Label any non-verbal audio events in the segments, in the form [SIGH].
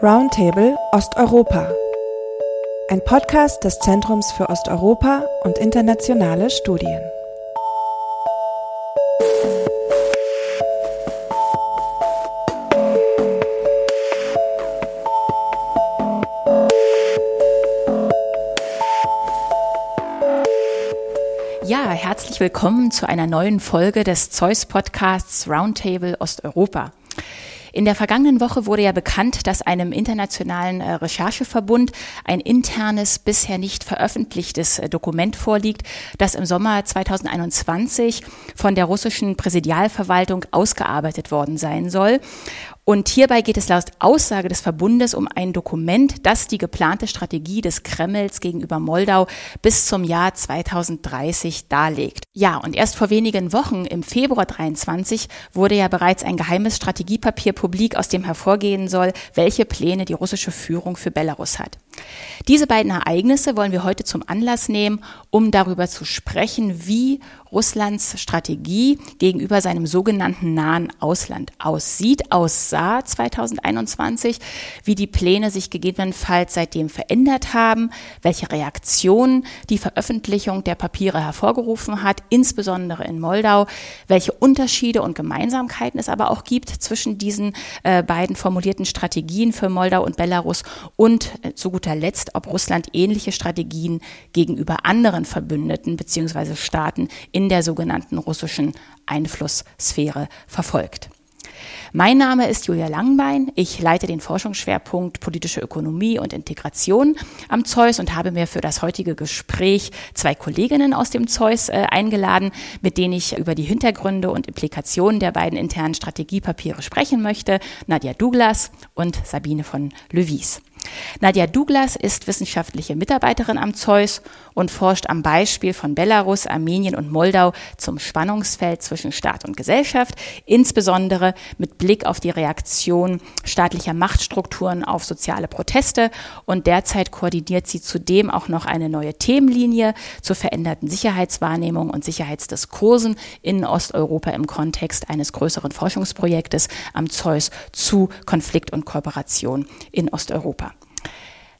Roundtable Osteuropa. Ein Podcast des Zentrums für Osteuropa und internationale Studien. Ja, herzlich willkommen zu einer neuen Folge des Zeus Podcasts Roundtable Osteuropa. In der vergangenen Woche wurde ja bekannt, dass einem internationalen äh, Rechercheverbund ein internes, bisher nicht veröffentlichtes äh, Dokument vorliegt, das im Sommer 2021 von der russischen Präsidialverwaltung ausgearbeitet worden sein soll. Und hierbei geht es laut Aussage des Verbundes um ein Dokument, das die geplante Strategie des Kremls gegenüber Moldau bis zum Jahr 2030 darlegt. Ja, und erst vor wenigen Wochen, im Februar 23, wurde ja bereits ein geheimes Strategiepapier publik, aus dem hervorgehen soll, welche Pläne die russische Führung für Belarus hat. Diese beiden Ereignisse wollen wir heute zum Anlass nehmen, um darüber zu sprechen, wie Russlands Strategie gegenüber seinem sogenannten nahen Ausland aussieht, aussah 2021, wie die Pläne sich gegebenenfalls seitdem verändert haben, welche Reaktionen die Veröffentlichung der Papiere hervorgerufen hat, insbesondere in Moldau, welche Unterschiede und Gemeinsamkeiten es aber auch gibt zwischen diesen äh, beiden formulierten Strategien für Moldau und Belarus und äh, zu guter Letzt, ob Russland ähnliche Strategien gegenüber anderen Verbündeten bzw. Staaten in der sogenannten russischen Einflusssphäre verfolgt. Mein Name ist Julia Langbein. Ich leite den Forschungsschwerpunkt politische Ökonomie und Integration am Zeus und habe mir für das heutige Gespräch zwei Kolleginnen aus dem Zeus äh, eingeladen, mit denen ich über die Hintergründe und Implikationen der beiden internen Strategiepapiere sprechen möchte. Nadja Douglas und Sabine von Löwies. Nadja Douglas ist wissenschaftliche Mitarbeiterin am Zeus und forscht am Beispiel von Belarus, Armenien und Moldau zum Spannungsfeld zwischen Staat und Gesellschaft, insbesondere mit Blick auf die Reaktion staatlicher Machtstrukturen auf soziale Proteste. Und derzeit koordiniert sie zudem auch noch eine neue Themenlinie zur veränderten Sicherheitswahrnehmung und Sicherheitsdiskursen in Osteuropa im Kontext eines größeren Forschungsprojektes am Zeus zu Konflikt und Kooperation in Osteuropa.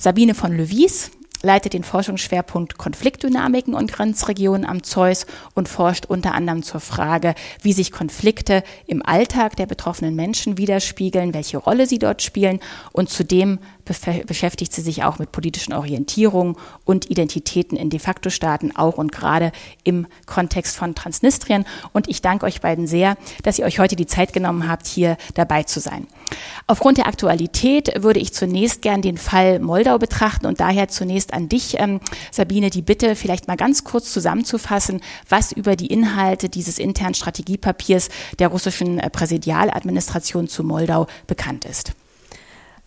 Sabine von Löwies leitet den Forschungsschwerpunkt Konfliktdynamiken und Grenzregionen am Zeus und forscht unter anderem zur Frage, wie sich Konflikte im Alltag der betroffenen Menschen widerspiegeln, welche Rolle sie dort spielen und zudem beschäftigt sie sich auch mit politischen Orientierungen und Identitäten in de facto Staaten, auch und gerade im Kontext von Transnistrien. Und ich danke euch beiden sehr, dass ihr euch heute die Zeit genommen habt, hier dabei zu sein. Aufgrund der Aktualität würde ich zunächst gern den Fall Moldau betrachten und daher zunächst an dich, ähm, Sabine, die Bitte, vielleicht mal ganz kurz zusammenzufassen, was über die Inhalte dieses internen Strategiepapiers der russischen äh, Präsidialadministration zu Moldau bekannt ist.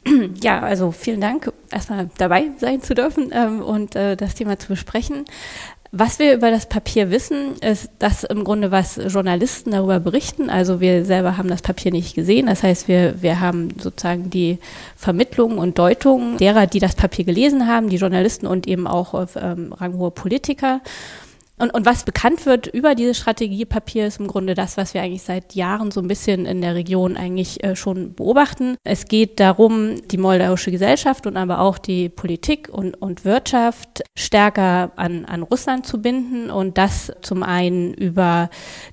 [CLEARS THROAT] Ja, also vielen Dank, erstmal dabei sein zu dürfen ähm, und äh, das Thema zu besprechen. Was wir über das Papier wissen, ist das im Grunde, was Journalisten darüber berichten. Also wir selber haben das Papier nicht gesehen. Das heißt, wir, wir haben sozusagen die Vermittlung und Deutung derer, die das Papier gelesen haben, die Journalisten und eben auch ähm, ranghohe Politiker. Und, und was bekannt wird über dieses Strategiepapier ist im Grunde das, was wir eigentlich seit Jahren so ein bisschen in der Region eigentlich äh, schon beobachten. Es geht darum, die moldauische Gesellschaft und aber auch die Politik und, und Wirtschaft stärker an, an Russland zu binden und das zum einen über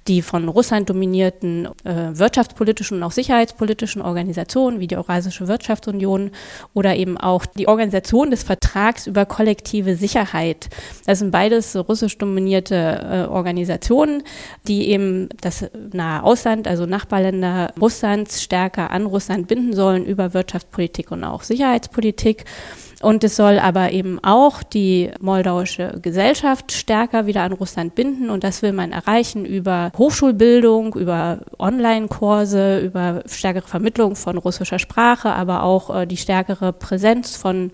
die von Russland dominierten äh, wirtschaftspolitischen und auch sicherheitspolitischen Organisationen wie die Eurasische Wirtschaftsunion oder eben auch die Organisation des Vertrags über kollektive Sicherheit. Das sind beides russisch dominierte definierte äh, Organisationen, die eben das nahe Ausland, also Nachbarländer Russlands stärker an Russland binden sollen über Wirtschaftspolitik und auch Sicherheitspolitik. Und es soll aber eben auch die moldauische Gesellschaft stärker wieder an Russland binden. Und das will man erreichen über Hochschulbildung, über Online-Kurse, über stärkere Vermittlung von russischer Sprache, aber auch äh, die stärkere Präsenz von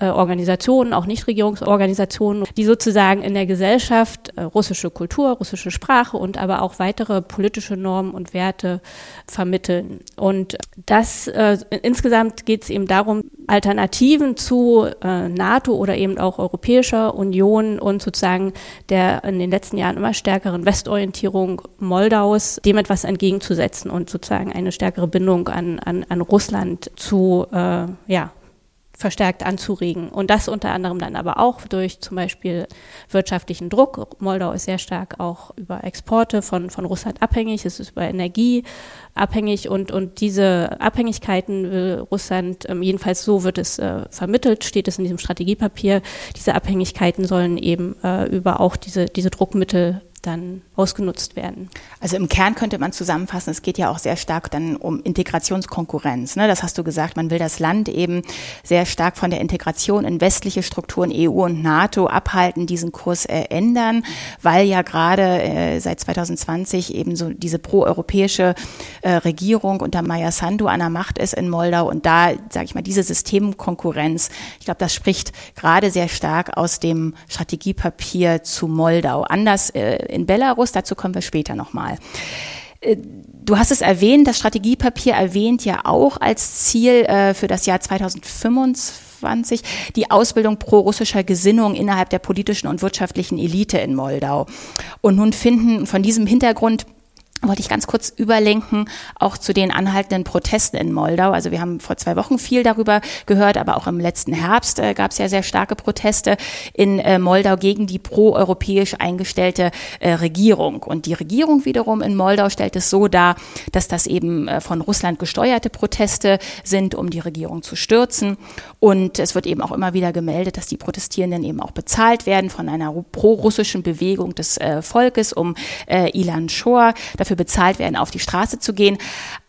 äh, Organisationen, auch Nichtregierungsorganisationen, die sozusagen in der Gesellschaft äh, russische Kultur, russische Sprache und aber auch weitere politische Normen und Werte vermitteln. Und das äh, insgesamt geht es eben darum, Alternativen zu äh, NATO oder eben auch Europäischer Union und sozusagen der in den letzten Jahren immer stärkeren Westorientierung Moldaus dem etwas entgegenzusetzen und sozusagen eine stärkere Bindung an, an, an Russland zu äh, ja, verstärkt anzuregen. Und das unter anderem dann aber auch durch zum Beispiel wirtschaftlichen Druck. Moldau ist sehr stark auch über Exporte von, von Russland abhängig, es ist über Energie abhängig und, und diese Abhängigkeiten will Russland, ähm, jedenfalls so wird es äh, vermittelt, steht es in diesem Strategiepapier, diese Abhängigkeiten sollen eben äh, über auch diese, diese Druckmittel dann ausgenutzt werden. Also im Kern könnte man zusammenfassen, es geht ja auch sehr stark dann um Integrationskonkurrenz. Ne? Das hast du gesagt, man will das Land eben sehr stark von der Integration in westliche Strukturen EU und NATO abhalten, diesen Kurs äh, ändern, weil ja gerade äh, seit 2020 eben so diese proeuropäische äh, Regierung unter Maya Sandu an der Macht ist in Moldau und da, sage ich mal, diese Systemkonkurrenz, ich glaube, das spricht gerade sehr stark aus dem Strategiepapier zu Moldau. Anders äh, in Belarus, dazu kommen wir später nochmal. Äh, du hast es erwähnt, das Strategiepapier erwähnt ja auch als Ziel äh, für das Jahr 2025 die Ausbildung pro-russischer Gesinnung innerhalb der politischen und wirtschaftlichen Elite in Moldau. Und nun finden von diesem Hintergrund wollte ich ganz kurz überlenken, auch zu den anhaltenden Protesten in Moldau. Also wir haben vor zwei Wochen viel darüber gehört, aber auch im letzten Herbst äh, gab es ja sehr starke Proteste in äh, Moldau gegen die proeuropäisch eingestellte äh, Regierung. Und die Regierung wiederum in Moldau stellt es so dar, dass das eben äh, von Russland gesteuerte Proteste sind, um die Regierung zu stürzen. Und es wird eben auch immer wieder gemeldet, dass die Protestierenden eben auch bezahlt werden von einer pro-russischen Bewegung des äh, Volkes um äh, Ilan Shor. Dafür dafür bezahlt werden, auf die Straße zu gehen.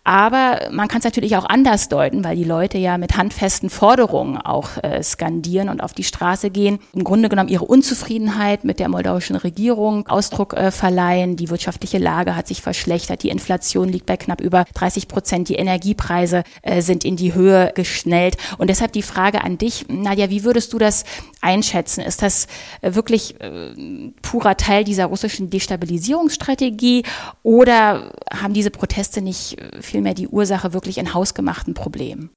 Aber man kann es natürlich auch anders deuten, weil die Leute ja mit handfesten Forderungen auch äh, skandieren und auf die Straße gehen. Im Grunde genommen ihre Unzufriedenheit mit der moldauischen Regierung Ausdruck äh, verleihen. Die wirtschaftliche Lage hat sich verschlechtert. Die Inflation liegt bei knapp über 30 Prozent. Die Energiepreise äh, sind in die Höhe geschnellt. Und deshalb die Frage an dich, Nadja, wie würdest du das einschätzen? Ist das äh, wirklich äh, purer Teil dieser russischen Destabilisierungsstrategie oder haben diese Proteste nicht äh, vielmehr die Ursache wirklich in hausgemachten Problemen?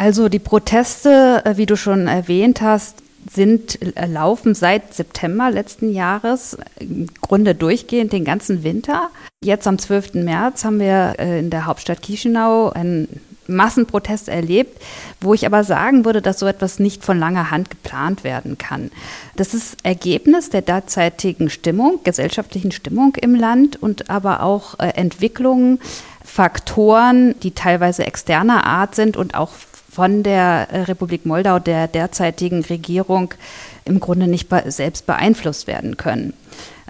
Also die Proteste, äh, wie du schon erwähnt hast, sind äh, laufen seit September letzten Jahres im Grunde durchgehend den ganzen Winter. Jetzt am 12. März haben wir äh, in der Hauptstadt Chisinau einen Massenprotest erlebt, wo ich aber sagen würde, dass so etwas nicht von langer Hand geplant werden kann. Das ist Ergebnis der derzeitigen Stimmung, gesellschaftlichen Stimmung im Land und aber auch Entwicklungen Faktoren, die teilweise externer Art sind und auch von der äh, Republik Moldau, der derzeitigen Regierung, im Grunde nicht selbst beeinflusst werden können.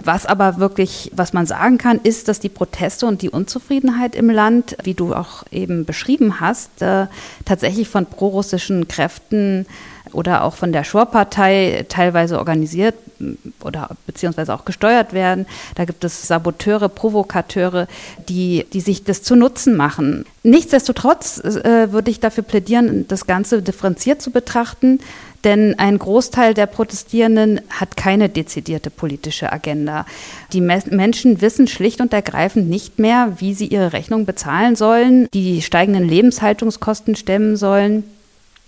Was aber wirklich, was man sagen kann, ist, dass die Proteste und die Unzufriedenheit im Land, wie du auch eben beschrieben hast, äh, tatsächlich von prorussischen Kräften oder auch von der Schor-Partei teilweise organisiert oder beziehungsweise auch gesteuert werden. Da gibt es Saboteure, Provokateure, die, die sich das zu Nutzen machen. Nichtsdestotrotz äh, würde ich dafür plädieren, das Ganze differenziert zu betrachten. Denn ein Großteil der Protestierenden hat keine dezidierte politische Agenda. Die Menschen wissen schlicht und ergreifend nicht mehr, wie sie ihre Rechnung bezahlen sollen, die steigenden Lebenshaltungskosten stemmen sollen.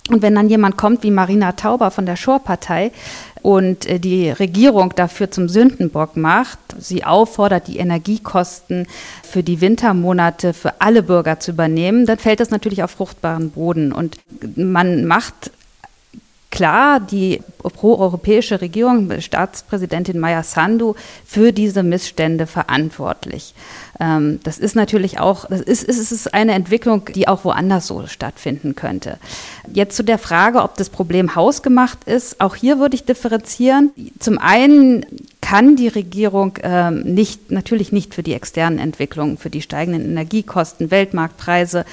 Und wenn dann jemand kommt wie Marina Tauber von der Schor-Partei und äh, die Regierung dafür zum Sündenbock macht, sie auffordert, die Energiekosten für die Wintermonate für alle Bürger zu übernehmen, dann fällt das natürlich auf fruchtbaren Boden. Und man macht klar die proeuropäische Regierung, Staatspräsidentin Maya Sandu, für diese Missstände verantwortlich. Ähm, das ist natürlich auch, das ist, ist, ist eine Entwicklung, die auch woanders so stattfinden könnte. Jetzt zu der Frage, ob das Problem hausgemacht ist. Auch hier würde ich differenzieren. Zum einen kann die Regierung ähm, nicht, natürlich nicht für die externen Entwicklungen, für die steigenden Energiekosten, Weltmarktpreise,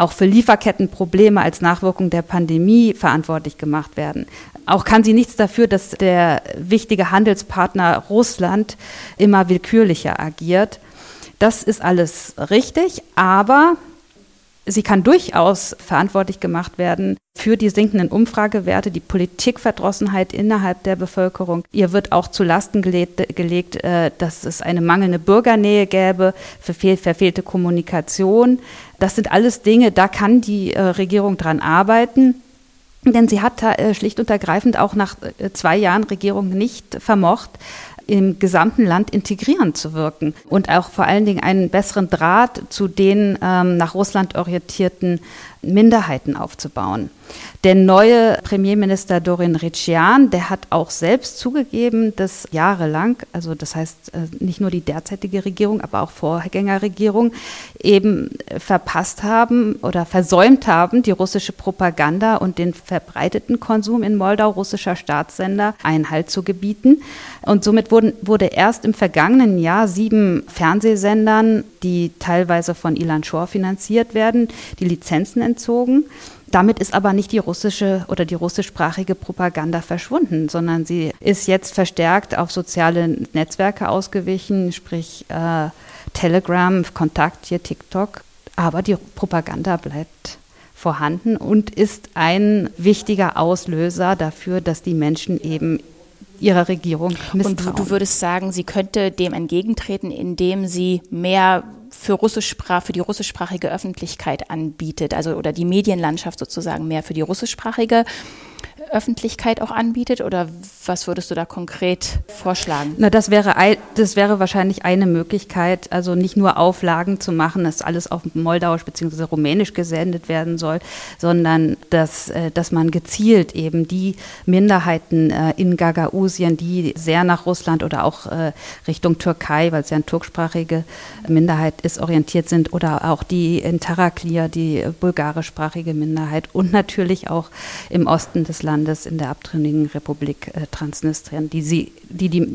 auch für Lieferkettenprobleme als Nachwirkung der Pandemie verantwortlich gemacht werden. Auch kann sie nichts dafür, dass der wichtige Handelspartner Russland immer willkürlicher agiert. Das ist alles richtig, aber sie kann durchaus verantwortlich gemacht werden für die sinkenden Umfragewerte, die Politikverdrossenheit innerhalb der Bevölkerung. Ihr wird auch zu Lasten gelegt, gelegt äh, dass es eine mangelnde Bürgernähe gäbe, verfehl, verfehlte Kommunikation. Das sind alles Dinge, da kann die äh, Regierung dran arbeiten. Denn sie hat äh, schlicht und ergreifend auch nach zwei Jahren Regierung nicht vermocht, im gesamten Land integrierend zu wirken und auch vor allen Dingen einen besseren Draht zu den ähm, nach Russland orientierten Minderheiten aufzubauen. Der neue Premierminister Dorin Ritschian, der hat auch selbst zugegeben, dass jahrelang, also das heißt äh, nicht nur die derzeitige Regierung, aber auch Vorgängerregierung eben verpasst haben oder versäumt haben, die russische Propaganda und den verbreiteten Konsum in Moldau russischer Staatssender Einhalt zu gebieten. Und somit wurden, wurde erst im vergangenen Jahr sieben Fernsehsendern, die teilweise von Ilan Shor finanziert werden, die Lizenzen entzogen. Damit ist aber nicht die russische oder die russischsprachige Propaganda verschwunden, sondern sie ist jetzt verstärkt auf soziale Netzwerke ausgewichen, sprich äh, Telegram, Kontakt, hier TikTok. Aber die Propaganda bleibt vorhanden und ist ein wichtiger Auslöser dafür, dass die Menschen eben ihrer Regierung misstrauen. Und du, du würdest sagen, sie könnte dem entgegentreten, indem sie mehr für Russischsprach, für die russischsprachige Öffentlichkeit anbietet, also oder die Medienlandschaft sozusagen mehr für die russischsprachige Öffentlichkeit auch anbietet oder was würdest du da konkret vorschlagen? Na, das wäre, das wäre wahrscheinlich eine Möglichkeit, also nicht nur Auflagen zu machen, dass alles auf Moldauisch bzw. Rumänisch gesendet werden soll, sondern dass, äh, dass man gezielt eben die Minderheiten äh, in Gagausien, die sehr nach Russland oder auch äh, Richtung Türkei, weil es ja eine turksprachige Minderheit ist, orientiert sind oder auch die in Taraklir, die bulgarischsprachige Minderheit und natürlich auch im Osten des Landes Landes in der abtrünnigen Republik äh, Transnistrien, die, sie, die die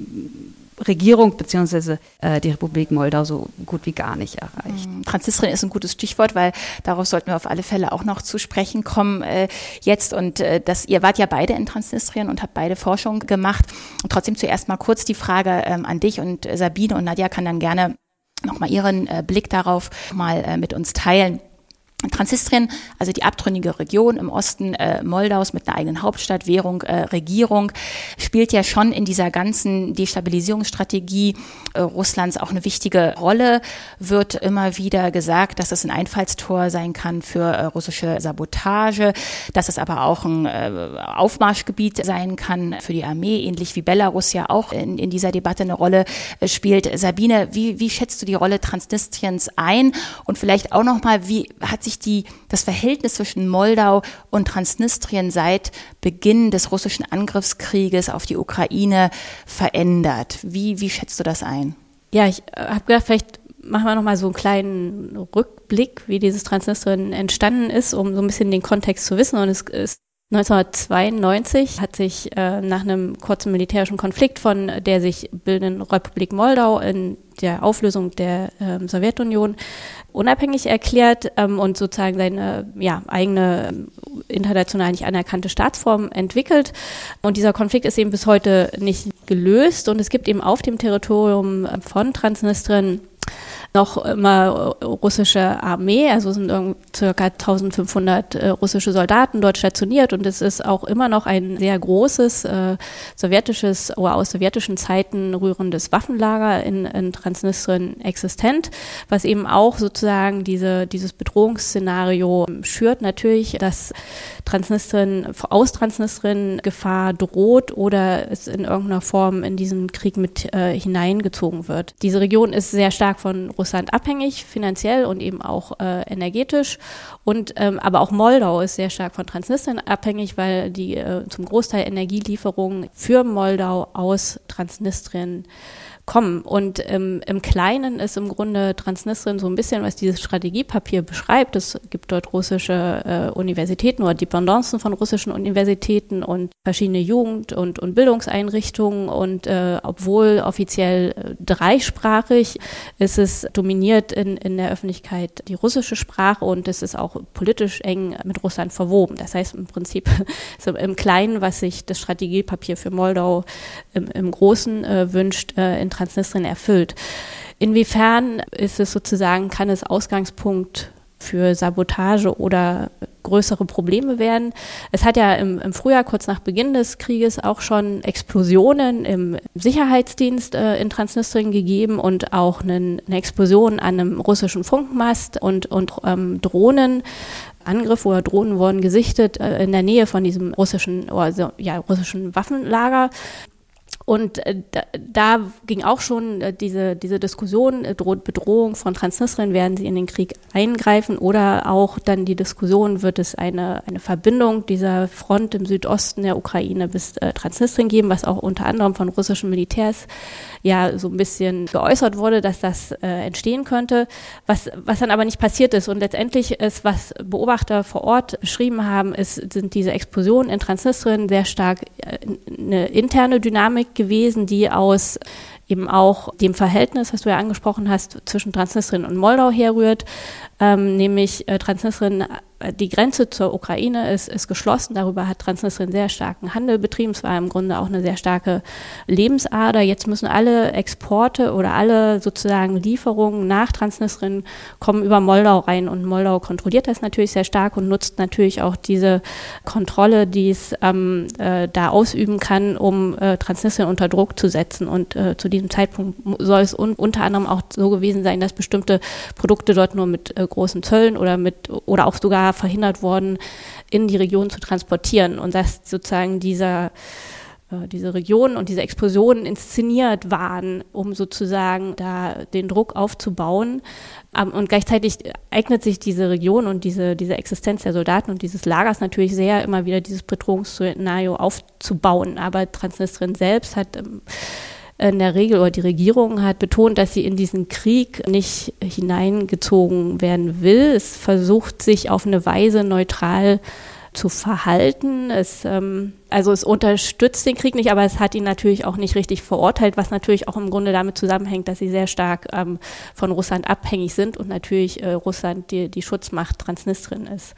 Regierung bzw. Äh, die Republik Moldau so gut wie gar nicht erreicht. Mhm. Transnistrien ist ein gutes Stichwort, weil darauf sollten wir auf alle Fälle auch noch zu sprechen kommen äh, jetzt. Und äh, das, ihr wart ja beide in Transnistrien und habt beide Forschung gemacht. Und trotzdem zuerst mal kurz die Frage ähm, an dich und Sabine und Nadja kann dann gerne nochmal ihren äh, Blick darauf mal äh, mit uns teilen. Transnistrien, also die abtrünnige Region im Osten äh, Moldaus mit einer eigenen Hauptstadt, Währung, äh, Regierung, spielt ja schon in dieser ganzen Destabilisierungsstrategie äh, Russlands auch eine wichtige Rolle. Wird immer wieder gesagt, dass es ein Einfallstor sein kann für äh, russische Sabotage, dass es aber auch ein äh, Aufmarschgebiet sein kann für die Armee, ähnlich wie Belarus ja auch in, in dieser Debatte eine Rolle äh, spielt. Sabine, wie, wie schätzt du die Rolle Transnistriens ein? Und vielleicht auch nochmal, wie hat sich die, das Verhältnis zwischen Moldau und Transnistrien seit Beginn des russischen Angriffskrieges auf die Ukraine verändert? Wie, wie schätzt du das ein? Ja, ich äh, habe gedacht, vielleicht machen wir nochmal so einen kleinen Rückblick, wie dieses Transnistrien entstanden ist, um so ein bisschen den Kontext zu wissen. Und es ist 1992 hat sich äh, nach einem kurzen militärischen Konflikt von der sich bildenden Republik Moldau in der Auflösung der ähm, Sowjetunion unabhängig erklärt ähm, und sozusagen seine ja, eigene ähm, international nicht anerkannte Staatsform entwickelt. Und dieser Konflikt ist eben bis heute nicht gelöst und es gibt eben auf dem Territorium von Transnistrien noch immer russische Armee, also sind circa 1500 äh, russische Soldaten dort stationiert und es ist auch immer noch ein sehr großes äh, sowjetisches oder aus sowjetischen Zeiten rührendes Waffenlager in, in Transnistrien existent, was eben auch sozusagen diese, dieses Bedrohungsszenario schürt natürlich, dass Transnistrien, aus Transnistrien Gefahr droht oder es in irgendeiner Form in diesen Krieg mit äh, hineingezogen wird. Diese Region ist sehr stark von Russland abhängig, finanziell und eben auch äh, energetisch. Und ähm, aber auch Moldau ist sehr stark von Transnistrien abhängig, weil die äh, zum Großteil Energielieferungen für Moldau aus Transnistrien kommen. Und ähm, im Kleinen ist im Grunde Transnistrien so ein bisschen, was dieses Strategiepapier beschreibt. Es gibt dort russische äh, Universitäten oder Dependancen von russischen Universitäten und verschiedene Jugend- und, und Bildungseinrichtungen. Und äh, obwohl offiziell äh, dreisprachig, ist es dominiert in, in der Öffentlichkeit die russische Sprache und es ist auch politisch eng mit Russland verwoben. Das heißt im Prinzip [LAUGHS] so im Kleinen, was sich das Strategiepapier für Moldau im, im Großen äh, wünscht, äh, in Transnistrien erfüllt. Inwiefern ist es sozusagen, kann es Ausgangspunkt für Sabotage oder größere Probleme werden. Es hat ja im, im, Frühjahr, kurz nach Beginn des Krieges, auch schon Explosionen im Sicherheitsdienst äh, in Transnistrien gegeben und auch eine, eine, Explosion an einem russischen Funkmast und, und ähm, Drohnen. Angriff oder Drohnen wurden gesichtet äh, in der Nähe von diesem russischen, also, ja, russischen Waffenlager. Und äh, da, da, ging auch schon äh, diese, diese Diskussion, äh, Bedrohung von Transnistrien, werden sie in den Krieg eingreifen oder auch dann die Diskussion, wird es eine, eine Verbindung dieser Front im Südosten der Ukraine bis Transnistrien geben, was auch unter anderem von russischen Militärs ja so ein bisschen geäußert wurde, dass das äh, entstehen könnte, was, was dann aber nicht passiert ist. Und letztendlich ist, was Beobachter vor Ort beschrieben haben, ist, sind diese Explosionen in Transnistrien sehr stark eine interne Dynamik gewesen, die aus eben auch dem Verhältnis, was du ja angesprochen hast, zwischen Transnistrien und Moldau herrührt, ähm, nämlich äh, Transnistrien die Grenze zur Ukraine ist, ist geschlossen. Darüber hat Transnistrien sehr starken Handel betrieben. Es war im Grunde auch eine sehr starke Lebensader. Jetzt müssen alle Exporte oder alle sozusagen Lieferungen nach Transnistrien kommen über Moldau rein. Und Moldau kontrolliert das natürlich sehr stark und nutzt natürlich auch diese Kontrolle, die es ähm, äh, da ausüben kann, um äh, Transnistrien unter Druck zu setzen. Und äh, zu diesem Zeitpunkt soll es un unter anderem auch so gewesen sein, dass bestimmte Produkte dort nur mit äh, großen Zöllen oder mit oder auch sogar verhindert worden, in die Region zu transportieren und dass sozusagen dieser äh, diese Regionen und diese Explosionen inszeniert waren, um sozusagen da den Druck aufzubauen. Ähm, und gleichzeitig eignet sich diese Region und diese, diese Existenz der Soldaten und dieses Lagers natürlich sehr, immer wieder dieses Bedrohungsszenario aufzubauen. Aber Transnistrien selbst hat ähm, in der Regel oder die Regierung hat betont, dass sie in diesen Krieg nicht hineingezogen werden will. Es versucht sich auf eine Weise neutral zu verhalten. Es, ähm, also es unterstützt den Krieg nicht, aber es hat ihn natürlich auch nicht richtig verurteilt, was natürlich auch im Grunde damit zusammenhängt, dass sie sehr stark ähm, von Russland abhängig sind und natürlich äh, Russland die, die Schutzmacht Transnistrien ist.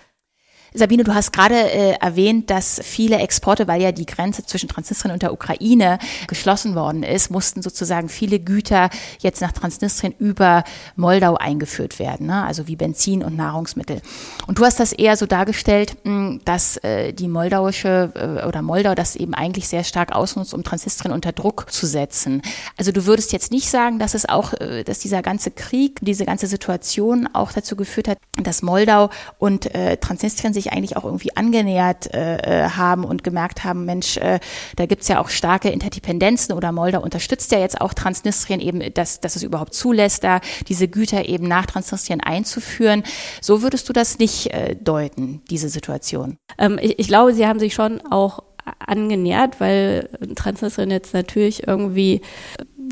Sabine, du hast gerade äh, erwähnt, dass viele Exporte, weil ja die Grenze zwischen Transnistrien und der Ukraine geschlossen worden ist, mussten sozusagen viele Güter jetzt nach Transnistrien über Moldau eingeführt werden, ne? also wie Benzin und Nahrungsmittel. Und du hast das eher so dargestellt, hm, dass äh, die moldauische äh, oder Moldau das eben eigentlich sehr stark ausnutzt, um Transnistrien unter Druck zu setzen. Also du würdest jetzt nicht sagen, dass es auch, äh, dass dieser ganze Krieg, diese ganze Situation auch dazu geführt hat, dass Moldau und äh, Transnistrien sich eigentlich auch irgendwie angenähert äh, äh, haben und gemerkt haben, Mensch, äh, da gibt's ja auch starke Interdependenzen oder Moldau unterstützt ja jetzt auch Transnistrien eben, dass, dass es überhaupt zulässt, da diese Güter eben nach Transnistrien einzuführen. So würdest du das nicht äh, deuten, diese Situation? Ähm, ich, ich glaube, sie haben sich schon auch angenähert, weil Transnistrien jetzt natürlich irgendwie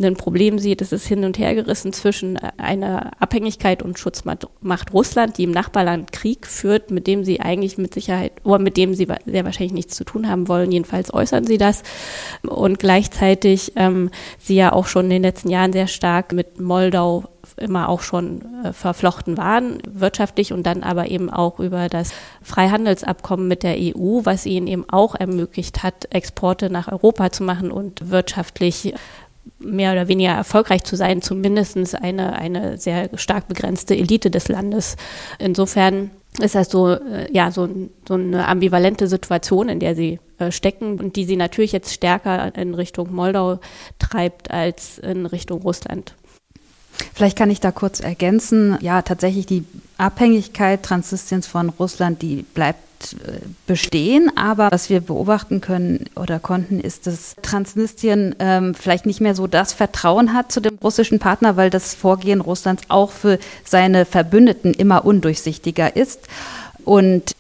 ein Problem sieht, es ist hin und her gerissen zwischen einer Abhängigkeit und Schutzmacht Russland, die im Nachbarland Krieg führt, mit dem sie eigentlich mit Sicherheit, oder mit dem sie sehr wahrscheinlich nichts zu tun haben wollen. Jedenfalls äußern sie das. Und gleichzeitig ähm, sie ja auch schon in den letzten Jahren sehr stark mit Moldau immer auch schon äh, verflochten waren, wirtschaftlich und dann aber eben auch über das Freihandelsabkommen mit der EU, was ihnen eben auch ermöglicht hat, Exporte nach Europa zu machen und wirtschaftlich mehr oder weniger erfolgreich zu sein, zumindest eine, eine sehr stark begrenzte Elite des Landes. Insofern ist das so, äh, ja, so, so eine ambivalente Situation, in der sie äh, stecken und die sie natürlich jetzt stärker in Richtung Moldau treibt als in Richtung Russland. Vielleicht kann ich da kurz ergänzen. Ja, tatsächlich die Abhängigkeit Transnistriens von Russland, die bleibt äh, bestehen. Aber was wir beobachten können oder konnten, ist, dass Transnistrien ähm, vielleicht nicht mehr so das Vertrauen hat zu dem russischen Partner, weil das Vorgehen Russlands auch für seine Verbündeten immer undurchsichtiger ist. Und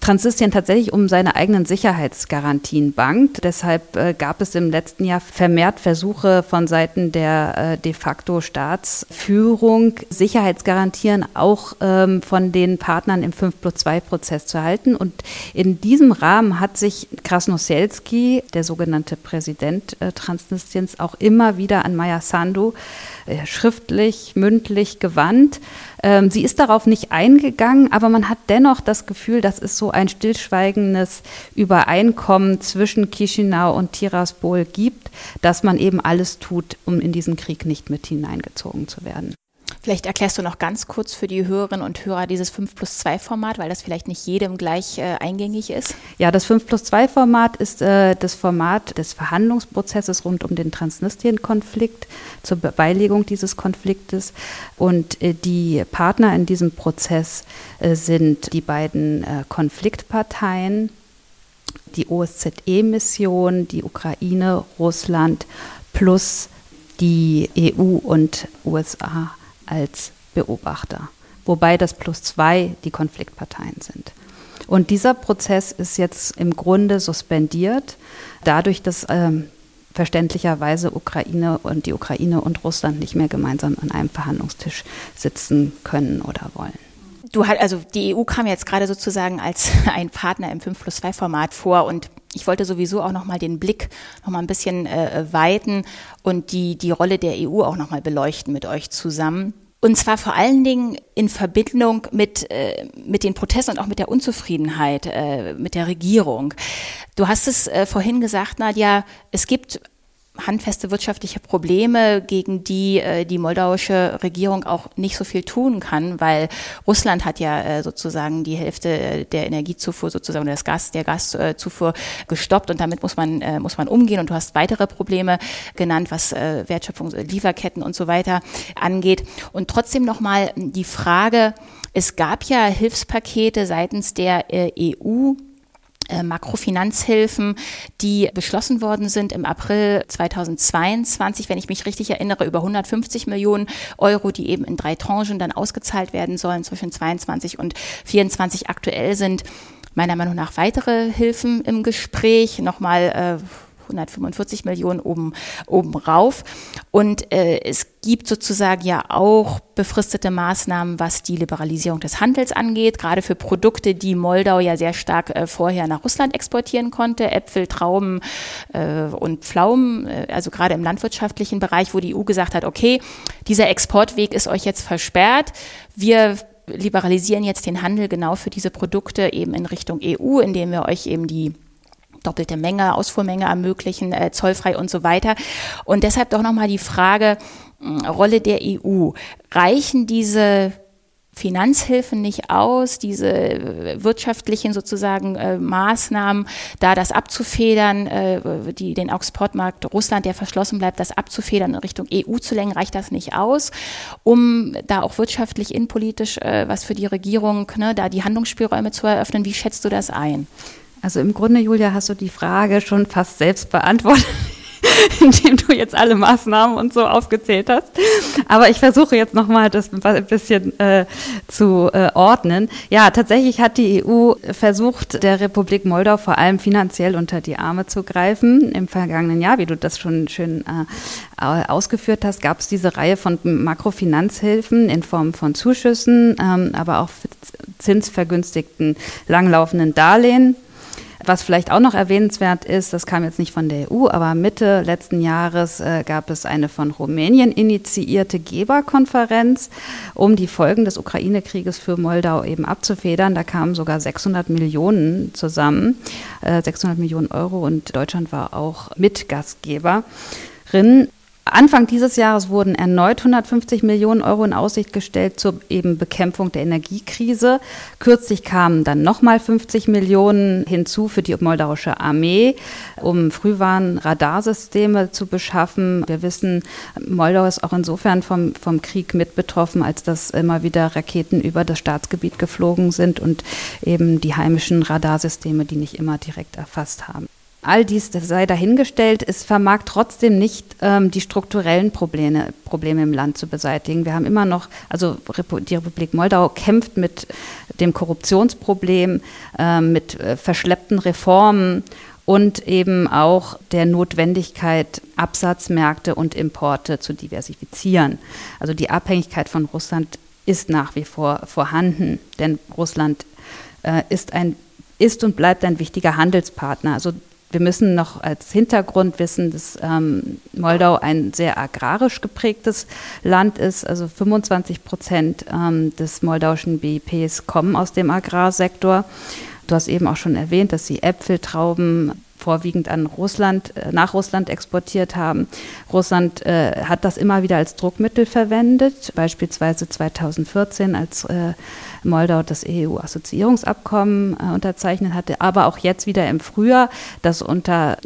Transnistrien tatsächlich um seine eigenen Sicherheitsgarantien bangt. Deshalb äh, gab es im letzten Jahr vermehrt Versuche von Seiten der äh, de facto Staatsführung, Sicherheitsgarantien auch ähm, von den Partnern im 5 plus 2 Prozess zu halten. Und in diesem Rahmen hat sich Krasnoselski, der sogenannte Präsident äh, Transnistriens, auch immer wieder an Maya Sandu schriftlich, mündlich gewandt. Ähm, sie ist darauf nicht eingegangen, aber man hat dennoch das Gefühl, das ist so ein stillschweigendes Übereinkommen zwischen Chisinau und Tiraspol gibt, dass man eben alles tut, um in diesen Krieg nicht mit hineingezogen zu werden. Vielleicht erklärst du noch ganz kurz für die Hörerinnen und Hörer dieses 5 plus 2 Format, weil das vielleicht nicht jedem gleich äh, eingängig ist. Ja, das 5 plus 2 Format ist äh, das Format des Verhandlungsprozesses rund um den Transnistrien-Konflikt zur Beilegung dieses Konfliktes. Und äh, die Partner in diesem Prozess äh, sind die beiden äh, Konfliktparteien, die OSZE-Mission, die Ukraine, Russland plus die EU und USA als Beobachter, wobei das plus zwei die Konfliktparteien sind. Und dieser Prozess ist jetzt im Grunde suspendiert, dadurch, dass ähm, verständlicherweise Ukraine und die Ukraine und Russland nicht mehr gemeinsam an einem Verhandlungstisch sitzen können oder wollen. Du hast, also die EU kam jetzt gerade sozusagen als [LAUGHS] ein Partner im 5 plus 2 Format vor und ich wollte sowieso auch nochmal den Blick nochmal ein bisschen äh, weiten und die, die Rolle der EU auch nochmal beleuchten mit euch zusammen. Und zwar vor allen Dingen in Verbindung mit, äh, mit den Protesten und auch mit der Unzufriedenheit äh, mit der Regierung. Du hast es äh, vorhin gesagt, Nadja, es gibt handfeste wirtschaftliche Probleme, gegen die äh, die moldauische Regierung auch nicht so viel tun kann, weil Russland hat ja äh, sozusagen die Hälfte der Energiezufuhr sozusagen das Gas der Gaszufuhr gestoppt und damit muss man äh, muss man umgehen. Und du hast weitere Probleme genannt, was äh, Wertschöpfung, Lieferketten und so weiter angeht. Und trotzdem noch mal die Frage, es gab ja Hilfspakete seitens der äh, EU äh, Makrofinanzhilfen, die beschlossen worden sind im April 2022, wenn ich mich richtig erinnere, über 150 Millionen Euro, die eben in drei Tranchen dann ausgezahlt werden sollen zwischen 22 und 24 aktuell sind meiner Meinung nach weitere Hilfen im Gespräch. Nochmal äh, 145 Millionen oben, oben rauf. Und äh, es gibt sozusagen ja auch befristete Maßnahmen, was die Liberalisierung des Handels angeht, gerade für Produkte, die Moldau ja sehr stark äh, vorher nach Russland exportieren konnte, Äpfel, Trauben äh, und Pflaumen, äh, also gerade im landwirtschaftlichen Bereich, wo die EU gesagt hat, okay, dieser Exportweg ist euch jetzt versperrt. Wir liberalisieren jetzt den Handel genau für diese Produkte eben in Richtung EU, indem wir euch eben die doppelte Menge, Ausfuhrmenge ermöglichen, äh, zollfrei und so weiter. Und deshalb doch nochmal die Frage, äh, Rolle der EU. Reichen diese Finanzhilfen nicht aus, diese wirtschaftlichen sozusagen äh, Maßnahmen, da das abzufedern, äh, die, den Exportmarkt Russland, der verschlossen bleibt, das abzufedern in Richtung EU zu lenken, reicht das nicht aus, um da auch wirtschaftlich, innenpolitisch äh, was für die Regierung, ne, da die Handlungsspielräume zu eröffnen. Wie schätzt du das ein? Also im Grunde, Julia, hast du die Frage schon fast selbst beantwortet. [LAUGHS] indem du jetzt alle Maßnahmen und so aufgezählt hast. Aber ich versuche jetzt nochmal das ein bisschen äh, zu äh, ordnen. Ja, tatsächlich hat die EU versucht, der Republik Moldau vor allem finanziell unter die Arme zu greifen. Im vergangenen Jahr, wie du das schon schön äh, ausgeführt hast, gab es diese Reihe von Makrofinanzhilfen in Form von Zuschüssen, ähm, aber auch zinsvergünstigten langlaufenden Darlehen. Was vielleicht auch noch erwähnenswert ist, das kam jetzt nicht von der EU, aber Mitte letzten Jahres äh, gab es eine von Rumänien initiierte Geberkonferenz, um die Folgen des Ukraine-Krieges für Moldau eben abzufedern. Da kamen sogar 600 Millionen zusammen, äh, 600 Millionen Euro und Deutschland war auch Mitgastgeberin. Anfang dieses Jahres wurden erneut 150 Millionen Euro in Aussicht gestellt zur eben Bekämpfung der Energiekrise. Kürzlich kamen dann nochmal 50 Millionen hinzu für die moldauische Armee, um Frühwarn-Radarsysteme zu beschaffen. Wir wissen, Moldau ist auch insofern vom, vom Krieg mit betroffen, als dass immer wieder Raketen über das Staatsgebiet geflogen sind und eben die heimischen Radarsysteme, die nicht immer direkt erfasst haben. All dies sei dahingestellt, es vermag trotzdem nicht, ähm, die strukturellen Probleme, Probleme im Land zu beseitigen. Wir haben immer noch, also die Republik Moldau kämpft mit dem Korruptionsproblem, äh, mit verschleppten Reformen und eben auch der Notwendigkeit, Absatzmärkte und Importe zu diversifizieren. Also die Abhängigkeit von Russland ist nach wie vor vorhanden, denn Russland äh, ist ein ist und bleibt ein wichtiger Handelspartner. Also wir müssen noch als Hintergrund wissen, dass ähm, Moldau ein sehr agrarisch geprägtes Land ist. Also 25 Prozent ähm, des moldauischen BIPs kommen aus dem Agrarsektor. Du hast eben auch schon erwähnt, dass sie Äpfel, Trauben, vorwiegend an Russland, äh, nach Russland exportiert haben. Russland äh, hat das immer wieder als Druckmittel verwendet, beispielsweise 2014, als äh, Moldau das EU-Assoziierungsabkommen äh, unterzeichnet hatte, aber auch jetzt wieder im Frühjahr, das unter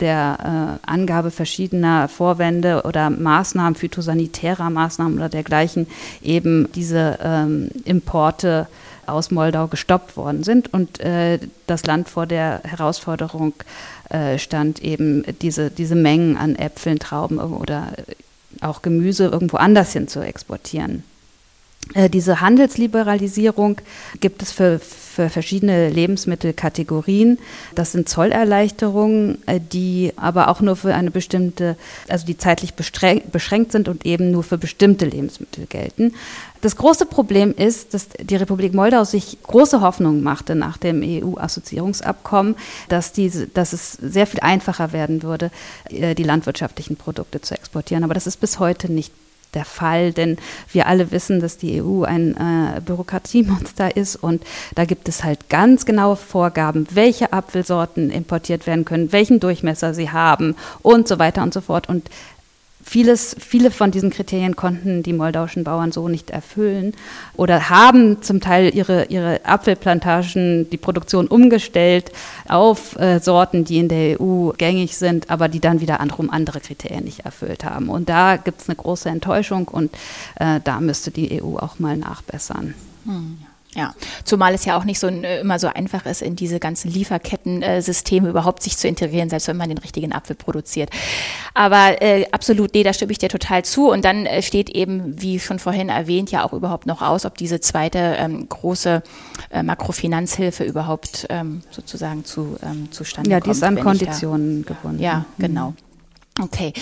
der äh, Angabe verschiedener Vorwände oder Maßnahmen, phytosanitärer Maßnahmen oder dergleichen, eben diese ähm, Importe aus Moldau gestoppt worden sind und äh, das Land vor der Herausforderung äh, stand, eben diese, diese Mengen an Äpfeln, Trauben oder auch Gemüse irgendwo anders hin zu exportieren. Äh, diese Handelsliberalisierung gibt es für, für verschiedene Lebensmittelkategorien. Das sind Zollerleichterungen, äh, die aber auch nur für eine bestimmte, also die zeitlich beschränkt sind und eben nur für bestimmte Lebensmittel gelten. Das große Problem ist, dass die Republik Moldau sich große Hoffnungen machte nach dem EU-Assoziierungsabkommen, dass, dass es sehr viel einfacher werden würde, äh, die landwirtschaftlichen Produkte zu exportieren. Aber das ist bis heute nicht der Fall, denn wir alle wissen, dass die EU ein äh, Bürokratiemonster ist und da gibt es halt ganz genaue Vorgaben, welche Apfelsorten importiert werden können, welchen Durchmesser sie haben und so weiter und so fort. Und Vieles, viele von diesen Kriterien konnten die moldauischen Bauern so nicht erfüllen oder haben zum Teil ihre, ihre Apfelplantagen, die Produktion umgestellt auf äh, Sorten, die in der EU gängig sind, aber die dann wieder anderem andere Kriterien nicht erfüllt haben. Und da gibt es eine große Enttäuschung und äh, da müsste die EU auch mal nachbessern. Hm. Ja, zumal es ja auch nicht so äh, immer so einfach ist, in diese ganzen Lieferkettensysteme überhaupt sich zu integrieren, selbst wenn man den richtigen Apfel produziert. Aber äh, absolut, nee, da stimme ich dir total zu. Und dann äh, steht eben, wie schon vorhin erwähnt, ja auch überhaupt noch aus, ob diese zweite ähm, große äh, Makrofinanzhilfe überhaupt ähm, sozusagen zu, ähm, zustande kommt. Ja, die ist an Konditionen gebunden. Ja, genau. Mhm. Okay,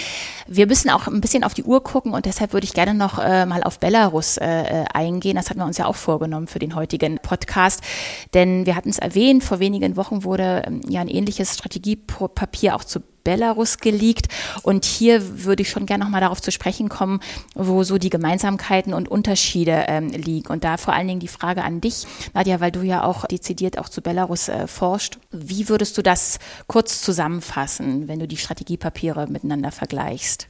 wir müssen auch ein bisschen auf die Uhr gucken und deshalb würde ich gerne noch äh, mal auf Belarus äh, äh, eingehen. Das hatten wir uns ja auch vorgenommen für den heutigen Podcast, denn wir hatten es erwähnt, vor wenigen Wochen wurde ähm, ja ein ähnliches Strategiepapier auch zu Belarus geleakt. Und hier würde ich schon gerne nochmal darauf zu sprechen kommen, wo so die Gemeinsamkeiten und Unterschiede ähm, liegen. Und da vor allen Dingen die Frage an dich, Nadja, weil du ja auch dezidiert auch zu Belarus äh, forscht. Wie würdest du das kurz zusammenfassen, wenn du die Strategiepapiere miteinander vergleichst?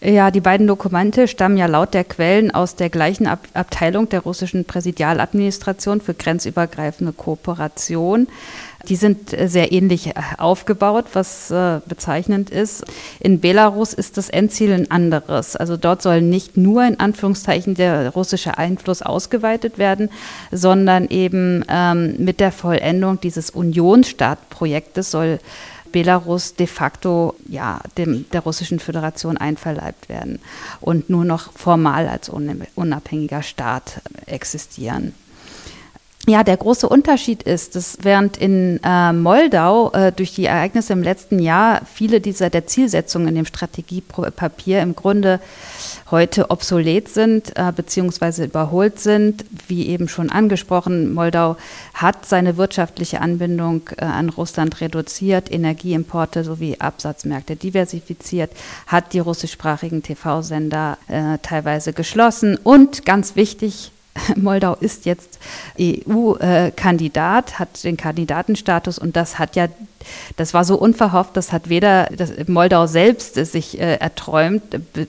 Ja, die beiden Dokumente stammen ja laut der Quellen aus der gleichen Ab Abteilung der russischen Präsidialadministration für grenzübergreifende Kooperation. Die sind äh, sehr ähnlich äh, aufgebaut, was äh, bezeichnend ist. In Belarus ist das Endziel ein anderes. Also dort soll nicht nur in Anführungszeichen der russische Einfluss ausgeweitet werden, sondern eben ähm, mit der Vollendung dieses Unionsstaatprojektes soll Belarus de facto ja, dem, der Russischen Föderation einverleibt werden und nur noch formal als unabhängiger Staat existieren. Ja, der große Unterschied ist, dass während in äh, Moldau äh, durch die Ereignisse im letzten Jahr viele dieser der Zielsetzungen in dem Strategiepapier im Grunde heute obsolet sind äh, beziehungsweise überholt sind, wie eben schon angesprochen, Moldau hat seine wirtschaftliche Anbindung äh, an Russland reduziert, Energieimporte sowie Absatzmärkte diversifiziert, hat die russischsprachigen TV-Sender äh, teilweise geschlossen. Und ganz wichtig, [LAUGHS] Moldau ist jetzt EU-Kandidat, hat den Kandidatenstatus und das hat ja, das war so unverhofft, das hat weder das Moldau selbst sich äh, erträumt,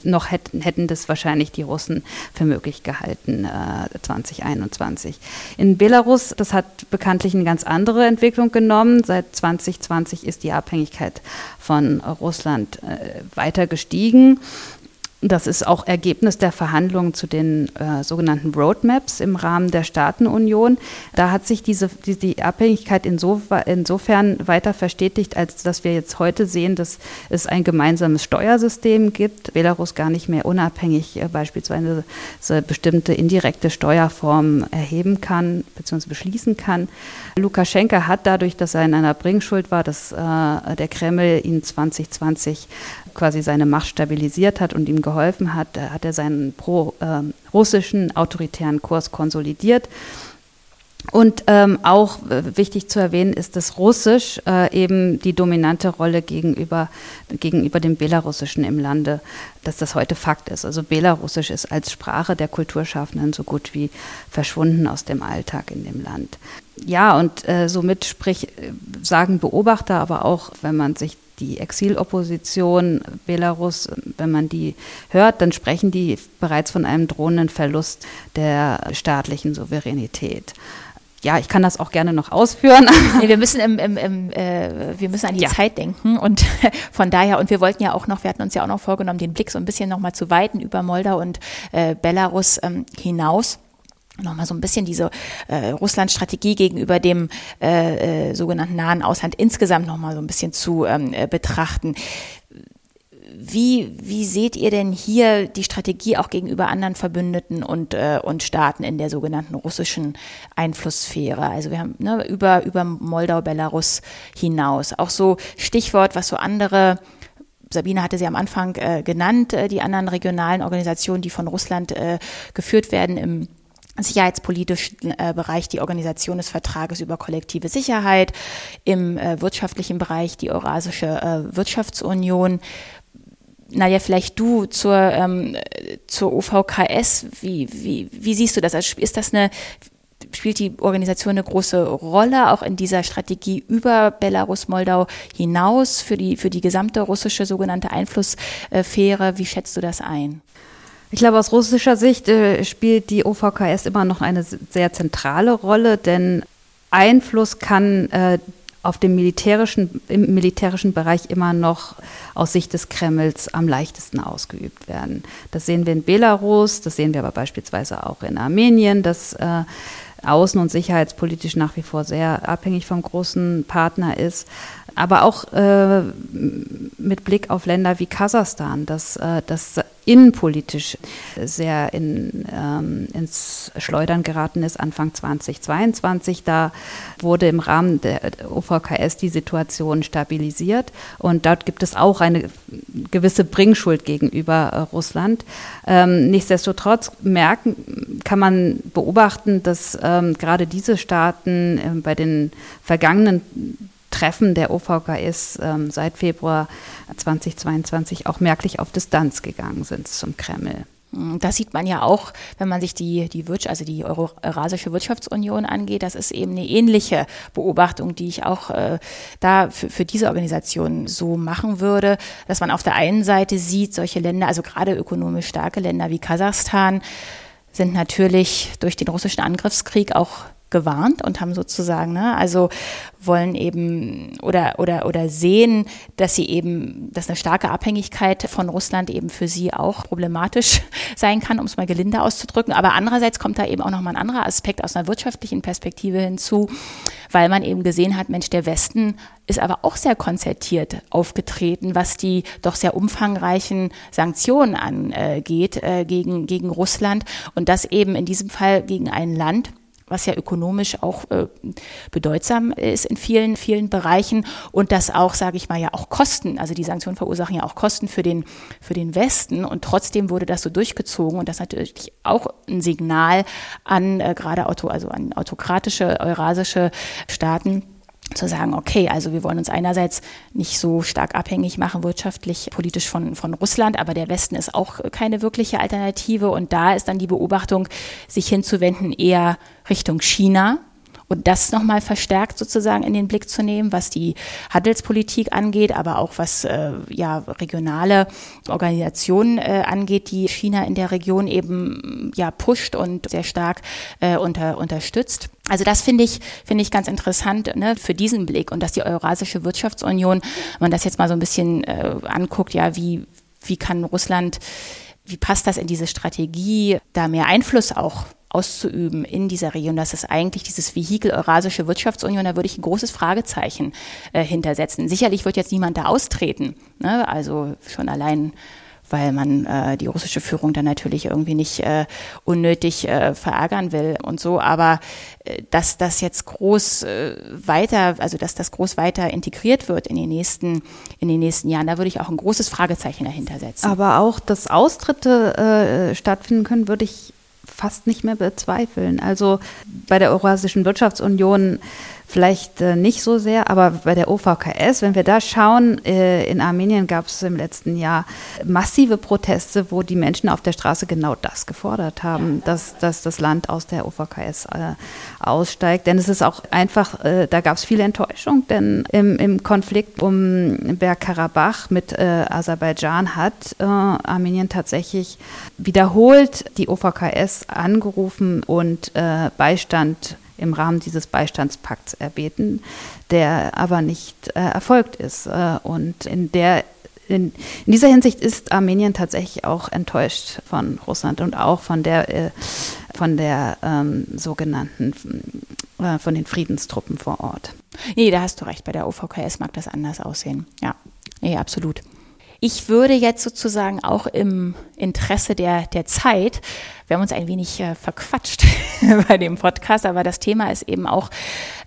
noch hätten, hätten das wahrscheinlich die Russen für möglich gehalten äh, 2021. In Belarus, das hat bekanntlich eine ganz andere Entwicklung genommen. Seit 2020 ist die Abhängigkeit von Russland äh, weiter gestiegen. Das ist auch Ergebnis der Verhandlungen zu den äh, sogenannten Roadmaps im Rahmen der Staatenunion. Da hat sich diese, die, die Abhängigkeit inso, insofern weiter verstetigt, als dass wir jetzt heute sehen, dass es ein gemeinsames Steuersystem gibt. Belarus gar nicht mehr unabhängig äh, beispielsweise bestimmte indirekte Steuerformen erheben kann bzw. beschließen kann. Lukaschenka hat dadurch, dass er in einer Bringschuld war, dass äh, der Kreml ihn 2020 quasi seine Macht stabilisiert hat und ihm geholfen hat, hat er seinen pro-russischen ähm, autoritären Kurs konsolidiert. Und ähm, auch äh, wichtig zu erwähnen ist, dass Russisch äh, eben die dominante Rolle gegenüber, gegenüber dem Belarussischen im Lande, dass das heute Fakt ist. Also Belarussisch ist als Sprache der Kulturschaffenden so gut wie verschwunden aus dem Alltag in dem Land. Ja, und äh, somit sprich, sagen Beobachter, aber auch wenn man sich die Exilopposition Belarus, wenn man die hört, dann sprechen die bereits von einem drohenden Verlust der staatlichen Souveränität ja, ich kann das auch gerne noch ausführen. Nee, wir müssen im, im, im äh, wir müssen an die ja. Zeit denken und [LAUGHS] von daher und wir wollten ja auch noch, wir hatten uns ja auch noch vorgenommen, den Blick so ein bisschen noch mal zu weiten über Moldau und äh, Belarus ähm, hinaus nochmal so ein bisschen diese äh, Russland-Strategie gegenüber dem äh, äh, sogenannten nahen Ausland insgesamt nochmal so ein bisschen zu ähm, äh, betrachten. Wie, wie seht ihr denn hier die Strategie auch gegenüber anderen Verbündeten und, äh, und Staaten in der sogenannten russischen Einflusssphäre? Also wir haben ne, über, über Moldau, Belarus hinaus. Auch so Stichwort, was so andere Sabine hatte sie am Anfang äh, genannt, äh, die anderen regionalen Organisationen, die von Russland äh, geführt werden im sicherheitspolitischen äh, Bereich die Organisation des Vertrages über kollektive Sicherheit, im äh, wirtschaftlichen Bereich die Eurasische äh, Wirtschaftsunion. Naja, vielleicht du zur, ähm, zur OVKS, wie, wie, wie siehst du das? Also ist das eine, spielt die Organisation eine große Rolle, auch in dieser Strategie über Belarus, Moldau hinaus für die, für die gesamte russische sogenannte Einflusssphäre? Wie schätzt du das ein? Ich glaube, aus russischer Sicht äh, spielt die OVKS immer noch eine sehr zentrale Rolle, denn Einfluss kann äh, auf dem militärischen, im militärischen Bereich immer noch aus Sicht des Kremls am leichtesten ausgeübt werden. Das sehen wir in Belarus, das sehen wir aber beispielsweise auch in Armenien, das äh, außen- und sicherheitspolitisch nach wie vor sehr abhängig vom großen Partner ist aber auch äh, mit Blick auf Länder wie Kasachstan, das, äh, das innenpolitisch sehr in, ähm, ins Schleudern geraten ist Anfang 2022. Da wurde im Rahmen der OVKS die Situation stabilisiert und dort gibt es auch eine gewisse Bringschuld gegenüber äh, Russland. Ähm, nichtsdestotrotz merken, kann man beobachten, dass ähm, gerade diese Staaten äh, bei den vergangenen Treffen der OVKS ähm, seit Februar 2022 auch merklich auf Distanz gegangen sind zum Kreml. Hm, das sieht man ja auch, wenn man sich die, die Wirtschaft, also die Eurasische Wirtschaftsunion angeht. Das ist eben eine ähnliche Beobachtung, die ich auch äh, da für, für diese Organisation so machen würde, dass man auf der einen Seite sieht, solche Länder, also gerade ökonomisch starke Länder wie Kasachstan, sind natürlich durch den russischen Angriffskrieg auch gewarnt und haben sozusagen, ne, also wollen eben oder, oder, oder sehen, dass sie eben, dass eine starke Abhängigkeit von Russland eben für sie auch problematisch [LAUGHS] sein kann, um es mal gelinde auszudrücken. Aber andererseits kommt da eben auch nochmal ein anderer Aspekt aus einer wirtschaftlichen Perspektive hinzu, weil man eben gesehen hat, Mensch, der Westen ist aber auch sehr konzertiert aufgetreten, was die doch sehr umfangreichen Sanktionen angeht äh, gegen, gegen Russland und das eben in diesem Fall gegen ein Land, was ja ökonomisch auch äh, bedeutsam ist in vielen, vielen Bereichen. Und das auch, sage ich mal, ja auch Kosten, also die Sanktionen verursachen ja auch Kosten für den, für den Westen. Und trotzdem wurde das so durchgezogen. Und das natürlich auch ein Signal an äh, gerade Auto, also an autokratische eurasische Staaten, zu sagen, okay, also wir wollen uns einerseits nicht so stark abhängig machen, wirtschaftlich, politisch von, von Russland, aber der Westen ist auch keine wirkliche Alternative. Und da ist dann die Beobachtung, sich hinzuwenden eher Richtung China, und das nochmal verstärkt sozusagen in den Blick zu nehmen, was die Handelspolitik angeht, aber auch was äh, ja regionale Organisationen äh, angeht, die China in der Region eben ja pusht und sehr stark äh, unter, unterstützt. Also das finde ich, finde ich ganz interessant ne, für diesen Blick und dass die Eurasische Wirtschaftsunion, wenn man das jetzt mal so ein bisschen äh, anguckt, ja, wie, wie kann Russland, wie passt das in diese Strategie, da mehr Einfluss auch auszuüben in dieser Region. Das ist eigentlich dieses Vehikel Eurasische Wirtschaftsunion. Da würde ich ein großes Fragezeichen äh, hintersetzen. Sicherlich wird jetzt niemand da austreten. Ne? Also schon allein weil man äh, die russische Führung dann natürlich irgendwie nicht äh, unnötig äh, verärgern will und so. Aber äh, dass das jetzt groß äh, weiter, also dass das groß weiter integriert wird in den nächsten in den nächsten Jahren, da würde ich auch ein großes Fragezeichen dahinter setzen. Aber auch, dass Austritte äh, stattfinden können, würde ich fast nicht mehr bezweifeln. Also bei der Eurasischen Wirtschaftsunion vielleicht äh, nicht so sehr, aber bei der OVKS, wenn wir da schauen, äh, in Armenien gab es im letzten Jahr massive Proteste, wo die Menschen auf der Straße genau das gefordert haben, dass, dass das Land aus der OVKS äh, aussteigt. Denn es ist auch einfach, äh, da gab es viel Enttäuschung, denn im, im Konflikt um Bergkarabach mit äh, Aserbaidschan hat äh, Armenien tatsächlich wiederholt die OVKS angerufen und Beistand im Rahmen dieses Beistandspakts erbeten, der aber nicht äh, erfolgt ist. Äh, und in der in, in, dieser Hinsicht ist Armenien tatsächlich auch enttäuscht von Russland und auch von der, äh, von der ähm, sogenannten, äh, von den Friedenstruppen vor Ort. Nee, da hast du recht. Bei der OVKS mag das anders aussehen. Ja, nee, absolut. Ich würde jetzt sozusagen auch im Interesse der, der Zeit, wir haben uns ein wenig äh, verquatscht [LAUGHS] bei dem Podcast, aber das Thema ist eben auch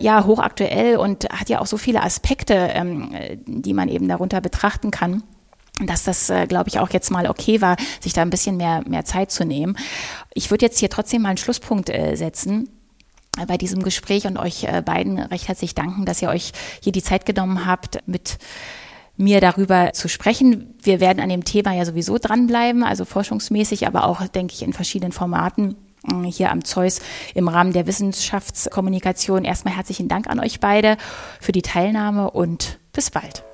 ja hochaktuell und hat ja auch so viele Aspekte, ähm, die man eben darunter betrachten kann dass das, äh, glaube ich, auch jetzt mal okay war, sich da ein bisschen mehr, mehr Zeit zu nehmen. Ich würde jetzt hier trotzdem mal einen Schlusspunkt äh, setzen bei diesem Gespräch und euch äh, beiden recht herzlich danken, dass ihr euch hier die Zeit genommen habt, mit mir darüber zu sprechen. Wir werden an dem Thema ja sowieso dranbleiben, also forschungsmäßig, aber auch, denke ich, in verschiedenen Formaten äh, hier am Zeus im Rahmen der Wissenschaftskommunikation. Erstmal herzlichen Dank an euch beide für die Teilnahme und bis bald.